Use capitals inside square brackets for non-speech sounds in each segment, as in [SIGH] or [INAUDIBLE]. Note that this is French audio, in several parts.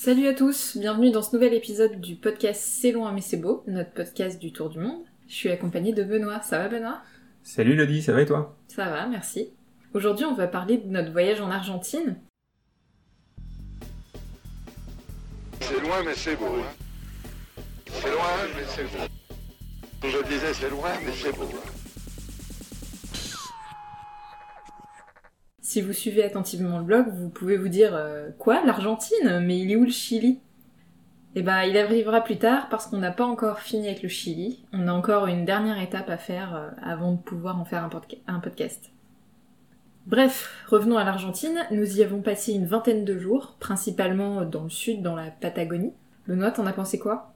Salut à tous, bienvenue dans ce nouvel épisode du podcast C'est loin mais c'est beau, notre podcast du tour du monde. Je suis accompagnée de Benoît. Ça va Benoît? Salut Lodi, ça va et toi? Ça va, merci. Aujourd'hui on va parler de notre voyage en Argentine. C'est loin mais c'est beau. hein. C'est loin mais c'est beau. Je disais c'est loin mais c'est beau. hein. Si vous suivez attentivement le blog, vous pouvez vous dire euh, quoi l'Argentine? Mais il est où le Chili? Eh ben, il arrivera plus tard parce qu'on n'a pas encore fini avec le Chili. On a encore une dernière étape à faire euh, avant de pouvoir en faire un, podca- un podcast. Bref, revenons à l'Argentine. Nous y avons passé une vingtaine de jours, principalement dans le sud, dans la Patagonie. Benoît, t'en as pensé quoi?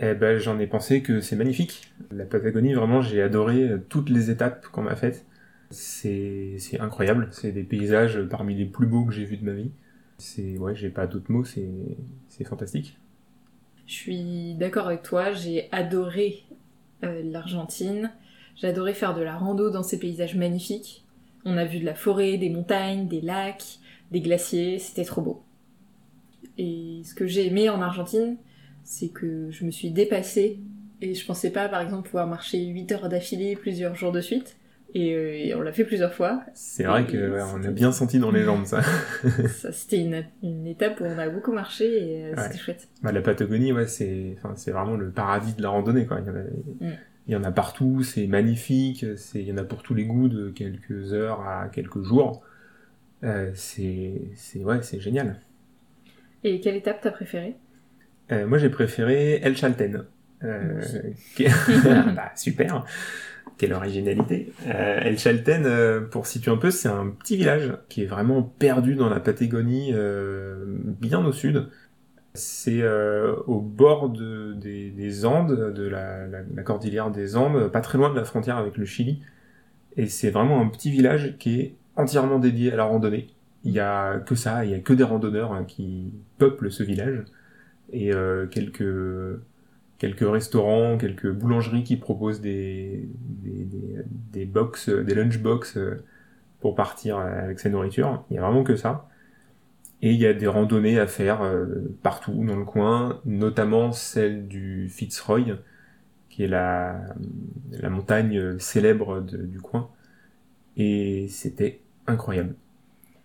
Eh ben j'en ai pensé que c'est magnifique. La Patagonie, vraiment, j'ai adoré euh, toutes les étapes qu'on a faites. C'est incroyable, c'est des paysages parmi les plus beaux que j'ai vus de ma vie. C'est ouais, j'ai pas d'autres mots, c'est fantastique. Je suis d'accord avec toi, j'ai adoré euh, l'Argentine, j'ai adoré faire de la rando dans ces paysages magnifiques. On a vu de la forêt, des montagnes, des lacs, des glaciers, c'était trop beau. Et ce que j'ai aimé en Argentine, c'est que je me suis dépassée et je pensais pas par exemple pouvoir marcher 8 heures d'affilée plusieurs jours de suite. Et, euh, et on l'a fait plusieurs fois. C'est vrai que ouais, on a bien senti dans les jambes ça. [LAUGHS] Ça, c'était une, une étape où on a beaucoup marché et euh, c'était Ouais. chouette. Bah, la Patagonie, ouais, c'est enfin c'est vraiment le paradis de la randonnée quoi. Il y en a, Mm. il y en a partout, c'est magnifique, c'est il y en a pour tous les goûts de quelques heures à quelques jours. Euh, c'est c'est ouais, c'est génial. Et quelle étape t'as préférée? Euh, moi, j'ai préféré El Chalten. Euh, [LAUGHS] qui- [LAUGHS] bah, super. Quelle originalité. Euh, El Chalten, euh, pour situer un peu, c'est un petit village qui est vraiment perdu dans la Patagonie, bien au sud. C'est au bord de- des, des Andes, de la, la- la cordillère des Andes, pas très loin de la frontière avec le Chili. Et c'est vraiment un petit village qui est entièrement dédié à la randonnée. Il y a que ça, il y a que des randonneurs hein, qui peuplent ce village et quelques quelques restaurants, quelques boulangeries qui proposent des des, des, des box, lunchbox euh, pour partir avec sa nourriture. Il y a vraiment que ça. Et il y a des randonnées à faire euh, partout dans le coin, notamment celle du Fitzroy, qui est la, la montagne célèbre du coin. Et c'était incroyable.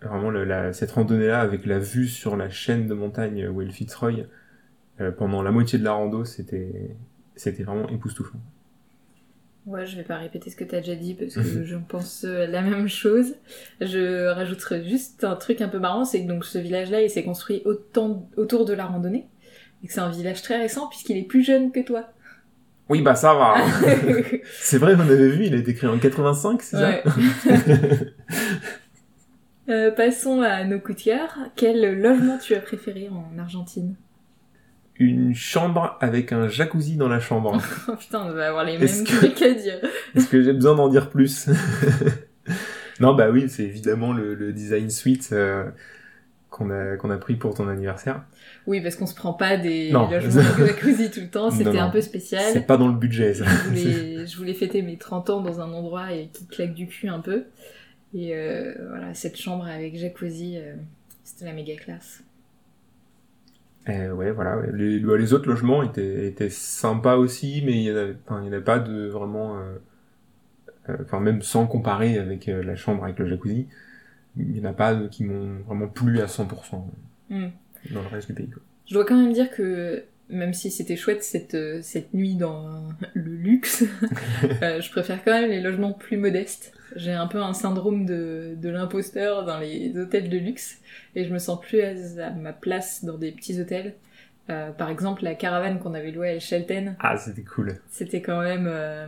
Vraiment, cette randonnée-là, avec la vue sur la chaîne de montagne où est le Fitzroy, euh, pendant la moitié de la rando, c'était vraiment époustouflant. Ouais, je vais pas répéter ce que t'as déjà dit parce que Mhm. j'en pense euh, la même chose. Je rajouterai juste un truc un peu marrant, c'est que donc ce village-là, il s'est construit autant autour de la randonnée et que c'est un village très récent puisqu'il est plus jeune que toi. Oui, bah ça va. [LAUGHS] c'est vrai, on avait vu, il a été créé en 85, c'est Ouais. [LAUGHS] Euh, passons à nos coups de cœur. Quel logement tu as préféré en Argentine? ça Une chambre avec un jacuzzi dans la chambre. [LAUGHS] Oh putain, on va avoir les mêmes que- trucs à dire. Est-ce que j'ai besoin d'en dire plus? [LAUGHS] Non, bah oui, c'est évidemment le, le design suite euh, qu'on a, qu'on a pris pour ton anniversaire. Oui, parce qu'on se prend pas des Non. logements de [LAUGHS] jacuzzi tout le temps, c'était un peu spécial. C'est pas dans le budget, ça. je voulais, je voulais fêter mes 30 ans dans un endroit et qui claque du cul un peu. Et euh, voilà, cette chambre avec jacuzzi, euh, c'était la méga classe. Ouais, voilà. ouais. Les, bah, les autres logements étaient, étaient sympas aussi, mais il y en avait, enfin, pas de vraiment, euh, euh, enfin même sans comparer avec euh, la chambre avec le jacuzzi, il y en a pas de- qui m'ont vraiment plu à 100% Hmm. dans le reste du pays. Quoi. Je dois quand même dire que même si c'était chouette cette, euh, cette nuit dans [LAUGHS] le luxe, [LAUGHS] euh, [LAUGHS] je préfère quand même les logements plus modestes. J'ai un peu un syndrome de, de l'imposteur dans les hôtels de luxe et je me sens plus à, à ma place dans des petits hôtels. Euh, par exemple, la caravane qu'on avait louée à El Chalten, Ah, c'était cool. c'était quand même euh,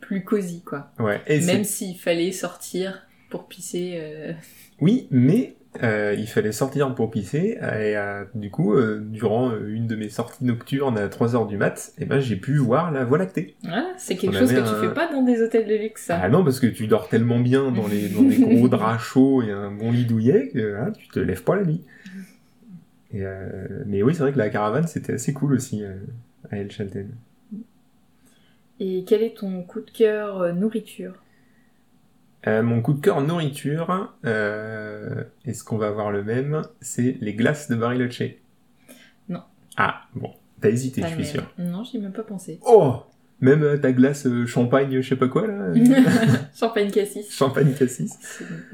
plus cosy, quoi. Ouais. Et Même s'il fallait sortir pour pisser. Oui, mais euh, il fallait sortir pour pisser, et euh, du coup, euh, durant une de mes sorties nocturnes à 3h du mat, eh ben, j'ai pu voir la Voie lactée. Voilà, c'est quelque On chose que avait tu un- fais pas dans des hôtels de luxe, ça. Ah non, parce que tu dors tellement bien dans, les, dans des gros [LAUGHS] draps chauds et un bon lit douillet que hein, tu te lèves pas la nuit. Et, mais oui, c'est vrai que la caravane, c'était assez cool aussi à El Chalten. Et quel est ton coup de cœur nourriture? Euh, mon coup de cœur nourriture, euh, est-ce qu'on va avoir le même? C'est les glaces de Bariloche. Ah, bon. T'as hésité, Pas je suis même. sûr. Non, j'y ai même pas pensé. Oh Même euh, ta glace champagne, je sais pas quoi, là [LAUGHS] Champagne cassis. Champagne cassis.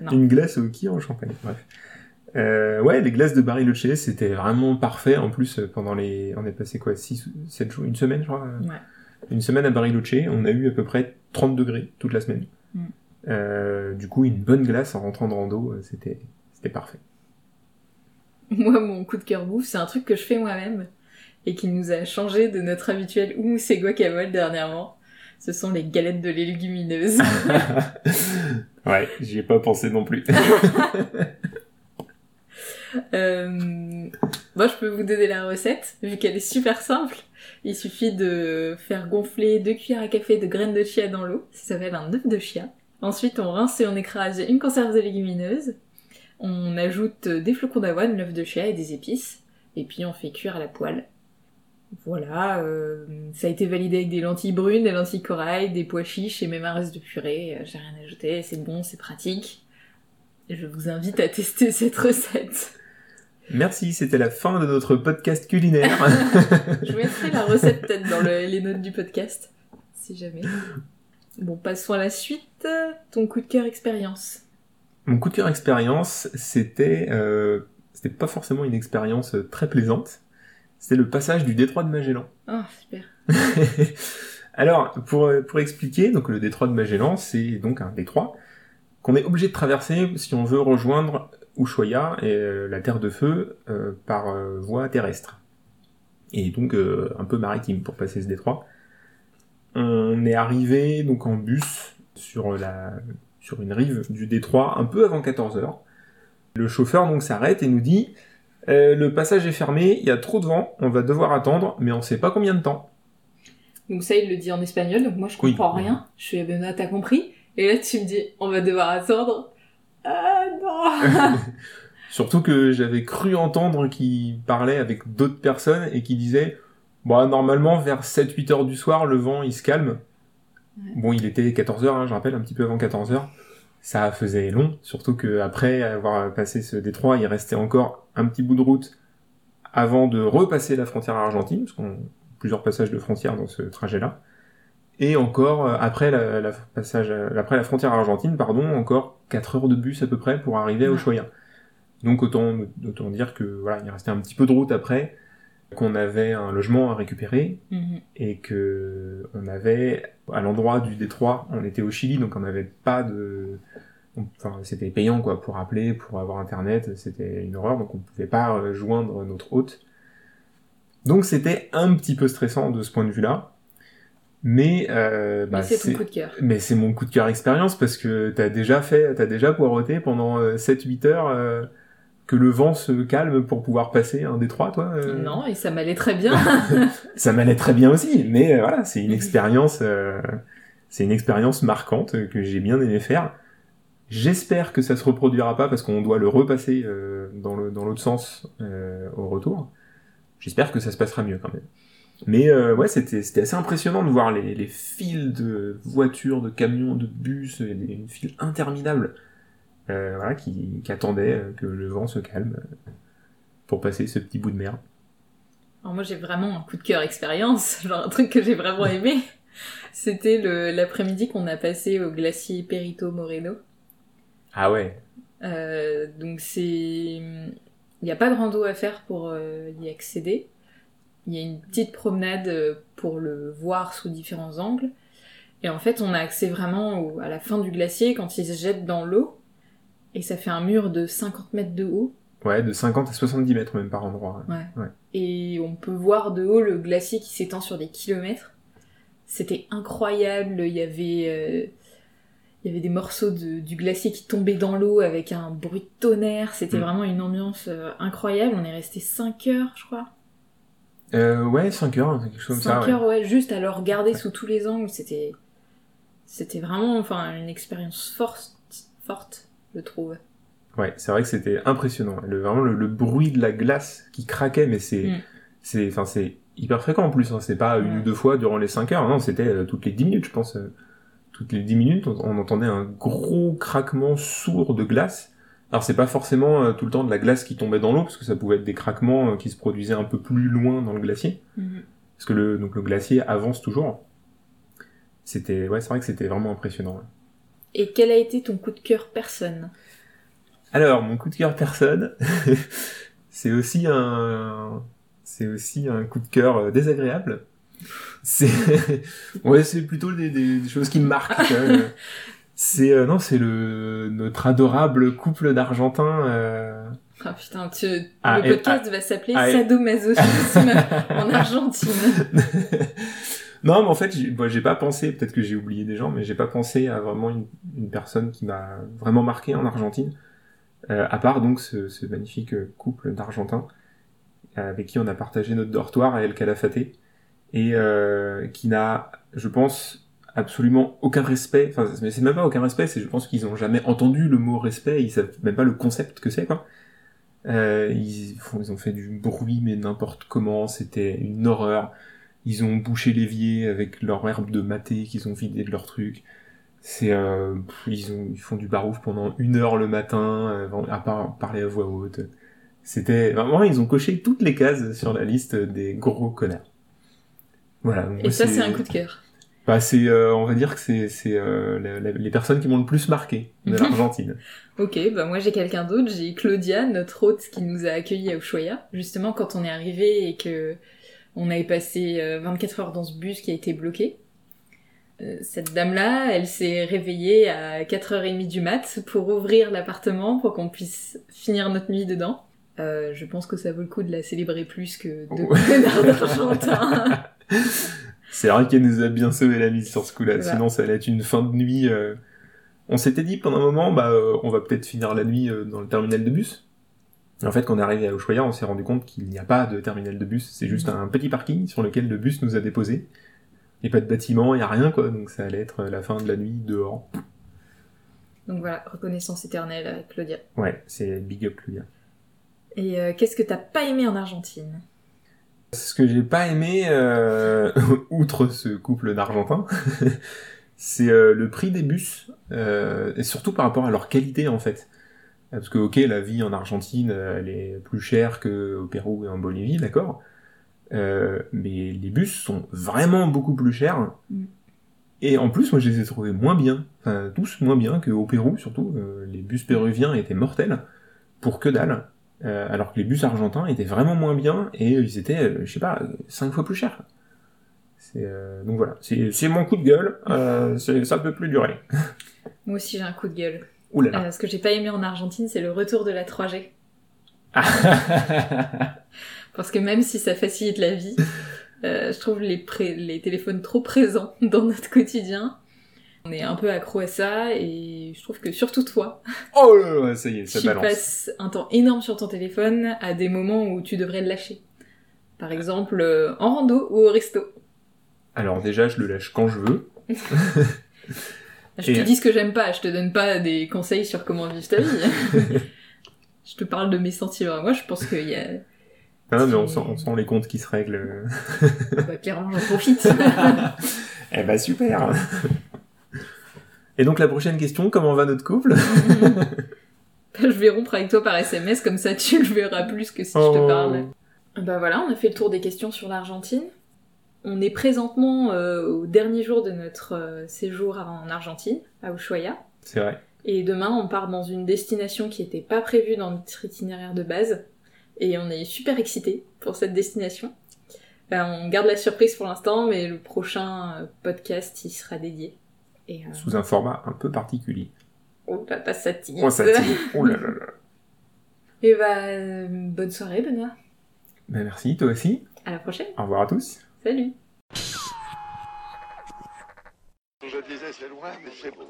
Non. Une glace au qui en champagne, bref. Euh, ouais, les glaces de Bariloche, c'était vraiment parfait. En plus, pendant les... On est passé quoi 6 7 jours Une semaine, je crois Ouais. Une semaine à Bariloche, on a eu à peu près 30 degrés toute la semaine. Euh, du coup, une bonne glace en rentrant de rando, euh, c'était c'était parfait. [LAUGHS] Moi, mon coup de cœur bouffe, c'est un truc que je fais moi-même et qui nous a changé de notre habituel houmous et guacamole dernièrement. Ce sont les galettes de lait légumineuses. [LAUGHS] ouais, j'y ai pas pensé non plus. [LAUGHS] Euh, moi, je peux vous donner la recette, vu qu'elle est super simple. Il suffit de faire gonfler deux cuillères à café de graines de chia dans l'eau. Ça s'appelle un œuf de chia. Ensuite, on rince et on écrase une conserve de légumineuses. On ajoute des flocons d'avoine, l'œuf de chia et des épices. Et puis, on fait cuire à la poêle. Voilà, euh, ça a été validé avec des lentilles brunes, des lentilles corail, des pois chiches et même un reste de purée. Euh, J'ai rien ajouté, c'est bon, c'est pratique. Je vous invite à tester cette recette. Merci, c'était la fin de notre podcast culinaire. [LAUGHS] Je mettrai la recette peut-être dans le- les notes du podcast, si jamais. Bon, passons à la suite. Ton coup de cœur expérience. Mon coup de cœur expérience, c'était euh, c'était pas forcément une expérience euh, très plaisante. C'était le passage du détroit de Magellan. Oh, super. [LAUGHS] Alors, pour, pour expliquer, donc le détroit de Magellan, c'est donc un détroit qu'on est obligé de traverser si on veut rejoindre Ushuaia et euh, la Terre de Feu euh, par euh, voie terrestre. Et donc euh, un peu maritime pour passer ce détroit. On est arrivé donc en bus sur la sur une rive du détroit un peu avant 14h. Le chauffeur donc s'arrête et nous dit euh, le passage est fermé, il y a trop de vent, on va devoir attendre, mais on sait pas combien de temps. Donc ça, il le dit en espagnol, donc moi je Oui. comprends rien. Je suis Benoît, t'as compris? Et là, tu me dis, on va devoir attendre. Ah non [LAUGHS] [LAUGHS] Surtout que j'avais cru entendre qu'il parlait avec d'autres personnes et qui disaient bah normalement vers 7-8 heures du soir le vent il se calme. Ouais. Bon il était 14 heures, hein, je rappelle, un petit peu avant 14 heures. Ça faisait long, surtout que après avoir passé ce détroit, il restait encore un petit bout de route avant de repasser la frontière argentine, parce qu'on a plusieurs passages de frontière dans ce trajet-là. Et encore, euh, après la, la passage, euh, après la frontière argentine, pardon, encore 4 heures de bus à peu près pour arriver Ouais. Ushuaia. Donc autant, autant dire que voilà, il restait un petit peu de route après, qu'on avait un logement à récupérer Mhm. et que on avait à l'endroit du détroit, on était au Chili, donc on n'avait pas de, enfin c'était payant quoi pour appeler, pour avoir internet, c'était une horreur, donc on pouvait pas euh, joindre notre hôte. Donc c'était un petit peu stressant de ce point de vue-là, mais, euh, bah, Mais c'est coup de cœur. mais c'est mon coup de cœur expérience parce que t'as déjà fait, t'as déjà poireauté pendant 7-8 heures euh, que le vent se calme pour pouvoir passer un détroit, toi euh Non, et ça m'allait très bien. [LAUGHS] Ça m'allait très bien aussi, mais euh, voilà, c'est une expérience, euh, c'est une expérience marquante euh, que j'ai bien aimé faire. J'espère que ça se reproduira pas parce qu'on doit le repasser euh, dans le dans l'autre sens euh, au retour. J'espère que ça se passera mieux quand même. Mais euh, ouais, c'était c'était assez impressionnant de voir les, les files de voitures, de camions, de bus, une file interminable, euh, voilà, qui, qui attendait euh, que le vent se calme euh, pour passer ce petit bout de mer. Alors moi j'ai vraiment un coup de cœur expérience, [LAUGHS] genre un truc que j'ai vraiment aimé. C'était l'après-midi qu'on a passé au glacier Perito Moreno. Ah ouais, Euh, donc c'est, il n'y a pas de rando à faire pour euh, y accéder. Il y a une petite promenade pour le voir sous différents angles. Et en fait, on a accès vraiment au- à la fin du glacier quand il se jette dans l'eau. Et ça fait un mur de 50 mètres de haut. Ouais, de 50 à 70 mètres même par endroit. Ouais. Ouais. Et on peut voir de haut le glacier qui s'étend sur des kilomètres. C'était incroyable. Il y avait, euh, il y avait des morceaux de- du glacier qui tombaient dans l'eau avec un bruit de tonnerre. C'était Mm. vraiment une ambiance euh, incroyable. On est resté 5 heures, je crois. Euh, ouais, 5 heures, quelque chose comme 5 ça. ouais. heures, ouais, juste à le regarder sous tous les angles. C'était, c'était vraiment, enfin, une expérience forte, forte, je trouve. Ouais, c'est vrai que c'était impressionnant. Le, vraiment le, le bruit de la glace qui craquait, mais c'est, Mm. c'est, enfin, c'est hyper fréquent en plus. Hein. C'est pas une ou deux fois durant les 5 heures. Non, c'était euh, toutes les 10 minutes, je pense. euh, toutes les 10 minutes, on, on entendait un gros craquement sourd de glace. Alors c'est pas forcément euh, tout le temps de la glace qui tombait dans l'eau, parce que ça pouvait être des craquements euh, qui se produisaient un peu plus loin dans le glacier, Mhm. parce que le, donc le glacier avance toujours. C'était, ouais, c'est vrai que c'était vraiment impressionnant. Et quel a été ton coup de cœur personne? Alors, mon coup de cœur personne, [LAUGHS] c'est aussi un, c'est aussi un coup de cœur euh, désagréable. C'est, [LAUGHS] ouais, c'est plutôt des, des- des choses qui me marquent. [LAUGHS] C'est, euh, non, c'est le notre adorable couple d'Argentins. euh, Ah putain, tu... Ah, le et- podcast va s'appeler ah, Sadomasochisme en Argentine. Non, mais en fait, j'ai pas pensé, peut-être que j'ai oublié des gens, mais j'ai pas pensé à vraiment une, une personne qui m'a vraiment marqué en Argentine, euh, à part donc ce, magnifique euh, couple d'Argentins euh, avec qui on a partagé notre dortoir à El Calafate et qui n'a, je pense, absolument aucun respect. Enfin, mais c'est même pas aucun respect, c'est je pense qu'ils ont jamais entendu le mot respect, ils savent même pas le concept que c'est quoi. Ils, ils ont fait du bruit mais n'importe comment, c'était une horreur. Ils ont bouché l'évier avec leur herbe de maté qu'ils ont vidé de leur truc. C'est, euh, ils, ont, ils font du barouf pendant une heure le matin, euh, à part parler à voix haute. C'était vraiment, ils ont coché toutes les cases sur la liste des gros connards. Voilà. donc Et ça, c'est un coup de cœur. Bah, c'est, euh, on va dire que c'est, c'est euh, les personnes qui m'ont le plus marqué de [LAUGHS] l'Argentine. Ok, bah moi j'ai quelqu'un d'autre, j'ai Claudia, notre hôte qui nous a accueillis à Ushuaia. Justement, quand on est arrivé et que on avait passé euh, 24 heures dans ce bus qui a été bloqué. Euh, Cette dame-là, elle s'est réveillée à 4h30 du mat pour ouvrir l'appartement pour qu'on puisse finir notre nuit dedans. Euh, je pense que ça vaut le coup de la célébrer plus que de [LAUGHS] connards d'Argentin. [LAUGHS] C'est vrai qu'elle nous a bien sauvé la mise sur ce coup-là, Voilà. sinon ça allait être une fin de nuit. euh, On s'était dit pendant un moment, bah, euh, on va peut-être finir la nuit euh, dans le terminal de bus. Et en fait, quand on est arrivé à Ushuaia, on s'est rendu compte qu'il n'y a pas de terminal de bus, c'est juste un petit parking sur lequel le bus nous a déposés. Il n'y a pas de bâtiment, il n'y a rien, quoi, donc ça allait être la fin de la nuit dehors. Donc voilà, reconnaissance éternelle à Claudia. Ouais, c'est big up, Claudia. Et euh, qu'est-ce que t'as pas aimé en Argentine? Ce que j'ai pas aimé, euh, [LAUGHS] outre ce couple d'Argentins, [LAUGHS] c'est euh, le prix des bus, et surtout par rapport à leur qualité en fait. Parce que ok, la vie en Argentine, euh, elle est plus chère qu'au Pérou et en Bolivie, d'accord. Euh, mais les bus sont vraiment beaucoup plus chers. Mm. Et en plus, moi, je les ai trouvés moins bien. Enfin, tous moins bien qu'au Pérou, surtout. Euh, les bus péruviens étaient mortels, pour que dalle. Euh, alors que les bus argentins étaient vraiment moins bien, et ils étaient, je sais pas, euh, cinq fois plus chers. Donc voilà, c'est mon coup de gueule, ça peut plus durer. Moi aussi j'ai un coup de gueule. Ouh là là. Euh, ce que j'ai pas aimé en Argentine, c'est le retour de la 3G. [LAUGHS] Parce que même si ça facilite la vie, euh, je trouve les, téléphones trop présents [LAUGHS] dans notre quotidien. On est un peu accro à ça et je trouve que surtout toi, oh là là, ça y est, ça tu balance. passes un temps énorme sur ton téléphone à des moments où tu devrais le lâcher. Par exemple, euh, en rando ou au resto. Alors déjà, je le lâche quand je veux. [LAUGHS] Je te dis ce que j'aime pas, je te donne pas des conseils sur comment vivre ta vie. [LAUGHS] je te parle de mes sentiments. Moi, je pense qu'il y a... Ah non, mais on sent, on sent les comptes qui se règlent. Bah, clairement, j'en profite. [LAUGHS] eh ben super Et donc la prochaine question, comment va notre couple? [LAUGHS] Je vais rompre avec toi par SMS, comme ça tu le verras plus que si je Oh. te parle. Bah voilà, on a fait le tour des questions sur l'Argentine. On est présentement euh, au dernier jour de notre euh, séjour en Argentine, à Ushuaia. C'est vrai. Et demain, on part dans une destination qui n'était pas prévue dans notre itinéraire de base. Et on est super excités pour cette destination. Bah, on garde la surprise pour l'instant, mais le prochain euh, podcast y sera dédié. Et euh, Sous un format un peu particulier. oh, pas ça tease. Oh, ça tire. Oh là là là. [LAUGHS] Et bah, euh, bonne soirée, Benoît. Ben merci, toi aussi. À la prochaine. Au revoir à tous. Salut. Je disais c'est loin, mais c'est beau.